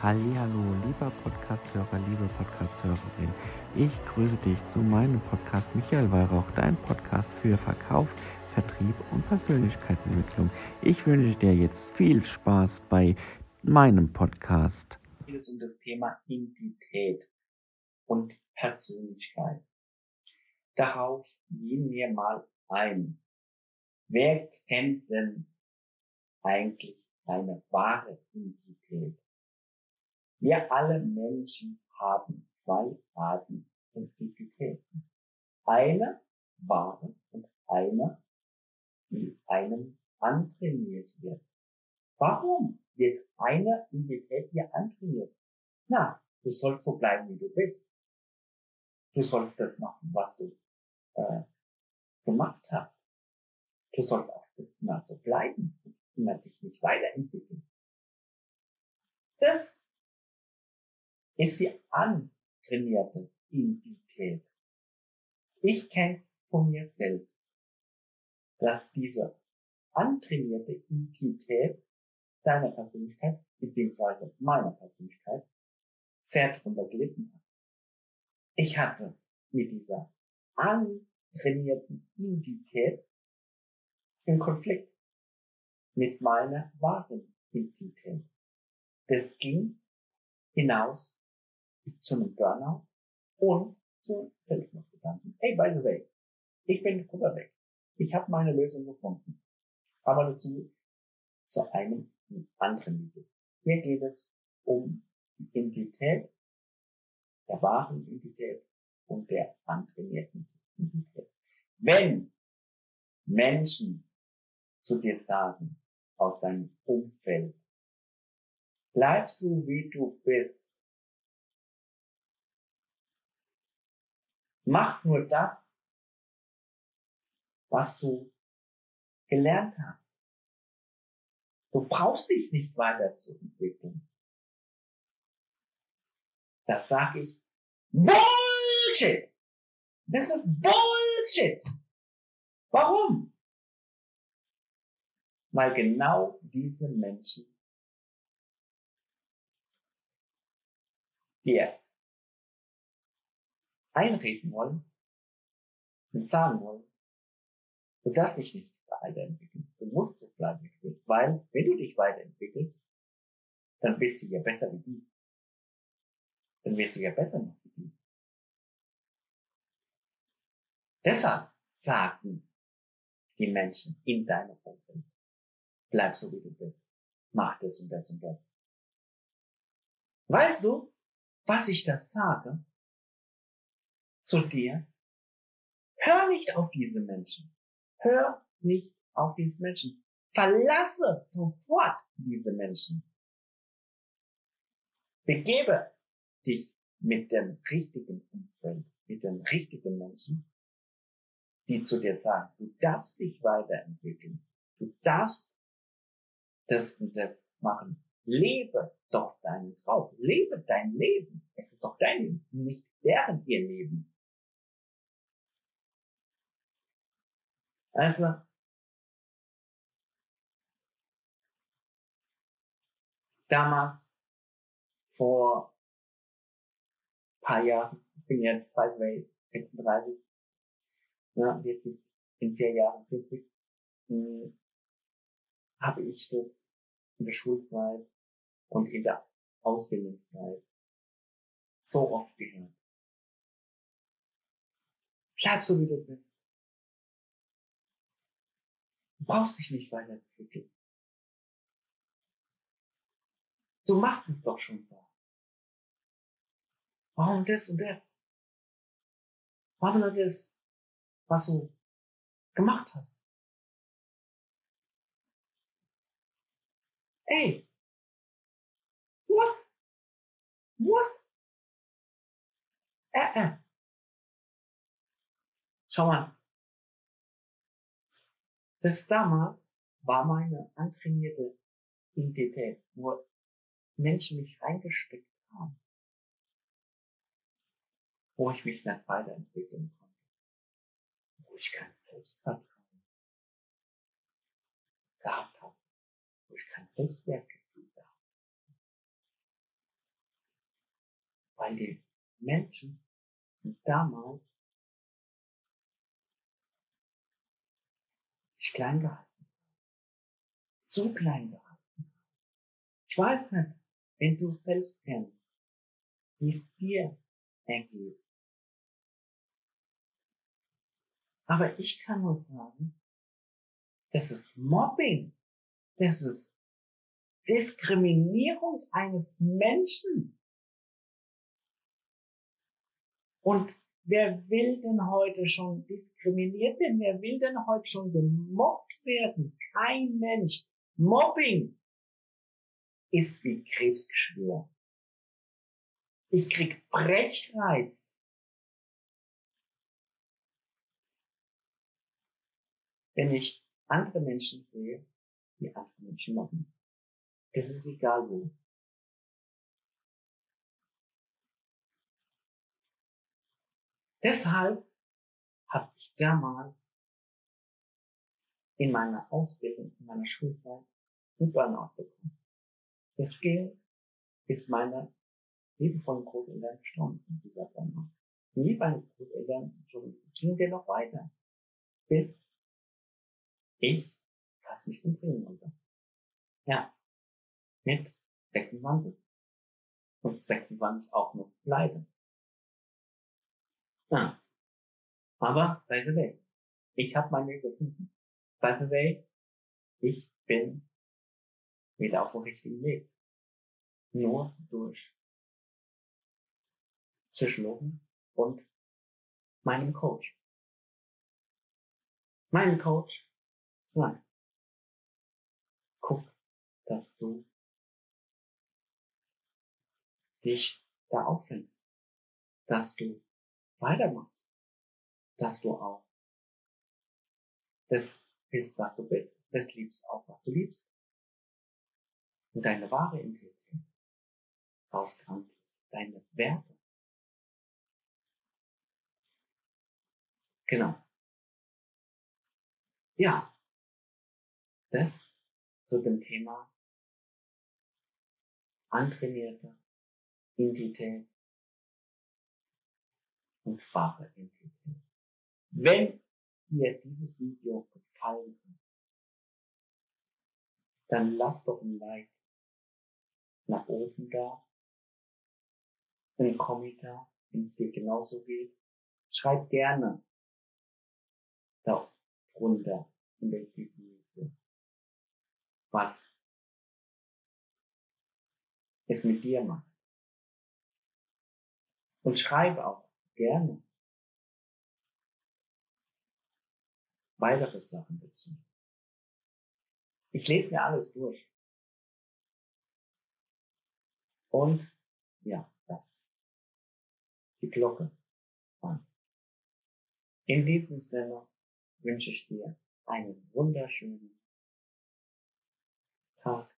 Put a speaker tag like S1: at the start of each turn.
S1: Hallo, lieber Podcasthörer, liebe Podcasthörerin. Ich grüße dich zu meinem Podcast Michael Weihrauch, dein Podcast für Verkauf, Vertrieb und Persönlichkeitsentwicklung. Ich wünsche dir jetzt viel Spaß bei meinem Podcast.
S2: Geht es um das Thema Identität und Persönlichkeit. Darauf gehen wir mal ein. Wer kennt denn eigentlich seine wahre Identität? Wir alle Menschen haben zwei Arten von Identitäten. Eine wahre und eine, die einem antrainiert wird. Warum wird eine Identität dir antrainiert? Na, du sollst so bleiben, wie du bist. Du sollst das machen, was du äh, gemacht hast. Du sollst auch das immer so bleiben und dich nicht weiterentwickeln. Das ist die antrainierte Identität. Ich kenne es von mir selbst, dass diese antrainierte Identität deiner Persönlichkeit beziehungsweise meiner Persönlichkeit sehr drunter gelitten hat. Ich hatte mit dieser antrainierten Identität im Konflikt mit meiner wahren Identität. Das ging hinaus zu einem Burnout und zu Selbstmordgedanken. Hey, by the way, ich bin weg. Ich habe meine Lösung gefunden. Aber dazu zu einem anderen Video. Hier geht es um die Identität, der wahren Identität und der antrainierten Identität. Wenn Menschen zu dir sagen, aus deinem Umfeld, bleib so wie du bist, Mach nur das, was du gelernt hast. Du brauchst dich nicht weiterzuentwickeln. Das sage ich. Bullshit! Das ist Bullshit! Warum? Weil genau diese Menschen dir einreden wollen und sagen wollen, du darfst dich nicht weiterentwickeln. Du musst so bleiben, wie du bist, weil wenn du dich weiterentwickelst, dann bist du ja besser wie die. Dann wirst du ja besser noch wie die. Deshalb sagen die Menschen in deinem Umfeld, bleib so wie du bist. Mach das und das und das. Weißt du, was ich da sage? Zu dir. Hör nicht auf diese Menschen. Hör nicht auf diese Menschen. Verlasse sofort diese Menschen. Begebe dich mit dem richtigen Umfeld, mit den richtigen Menschen, die zu dir sagen, du darfst dich weiterentwickeln. Du darfst das und das machen. Lebe doch deinen Traum. Lebe dein Leben. Es ist doch dein Leben, nicht deren ihr Leben. Also, damals, vor paar Jahren, ich bin jetzt, by the way, 36, ja, wird jetzt in vier Jahren 40, hm, habe ich das in der Schulzeit und in der Ausbildungszeit so oft gehört. Bleib so, wie du bist brauchst dich nicht weiterentwickeln. Du machst es doch schon da. Warum das und das? Warum das, was du gemacht hast? Ey! What? What? Äh, äh. Schau mal, das damals war meine antrainierte Identität, wo Menschen mich reingesteckt haben, wo ich mich nicht weiterentwickeln konnte, wo ich kein Selbstvertrauen gehabt habe, wo ich kein Selbstwertgefühl gehabt habe. Weil die Menschen damals dich klein gehalten. Zu klein gehalten. Ich weiß nicht, wenn du es selbst kennst, wie es dir ergeht. Aber ich kann nur sagen, das ist Mobbing. Das ist Diskriminierung eines Menschen. Und wer will denn heute schon diskriminiert werden? Wer will denn heute schon gemobbt werden? Kein Mensch. Mobbing ist wie Krebsgeschwür. Ich krieg Brechreiz. Wenn ich andere Menschen sehe, die andere Menschen mobben. Es ist egal wo. Deshalb habe ich damals in meiner Ausbildung, in meiner Schulzeit, einen Burnout bekommen. Das ging, bis meine liebevollen Großeltern gestorben sind, dieser Burnout. Nie meine Großeltern, ging der noch weiter. Bis ich fast mich umbringen wollte. Ja. Mit 26. Und 26 auch noch pleite. Ja. Aber, by the way, ich habe meine gefunden. By the way, ich bin wieder auf dem richtigen Weg. Nur durch Psychologen und meinem Coach. Mein Coach sagt, guck, dass du dich da auffängst, dass du weitermachst, dass du auch das bist, was du bist, das liebst auch, was du liebst. Und deine wahre Integrität raustransferierst, deine Werte. Genau. Ja. Das zu dem Thema antrainierte Identität und wahre Identität. Wenn dir dieses Video gefallen hat, dann lass doch ein Like nach oben da, ein Kommentar, wenn es dir genauso geht. Schreib gerne da drunter in diesem Video, was es mit dir macht. Und schreibe auch gerne weitere Sachen dazu. Ich lese mir alles durch. Und ja, das. Die Glocke an. In diesem Sinne wünsche ich dir einen wunderschönen Tag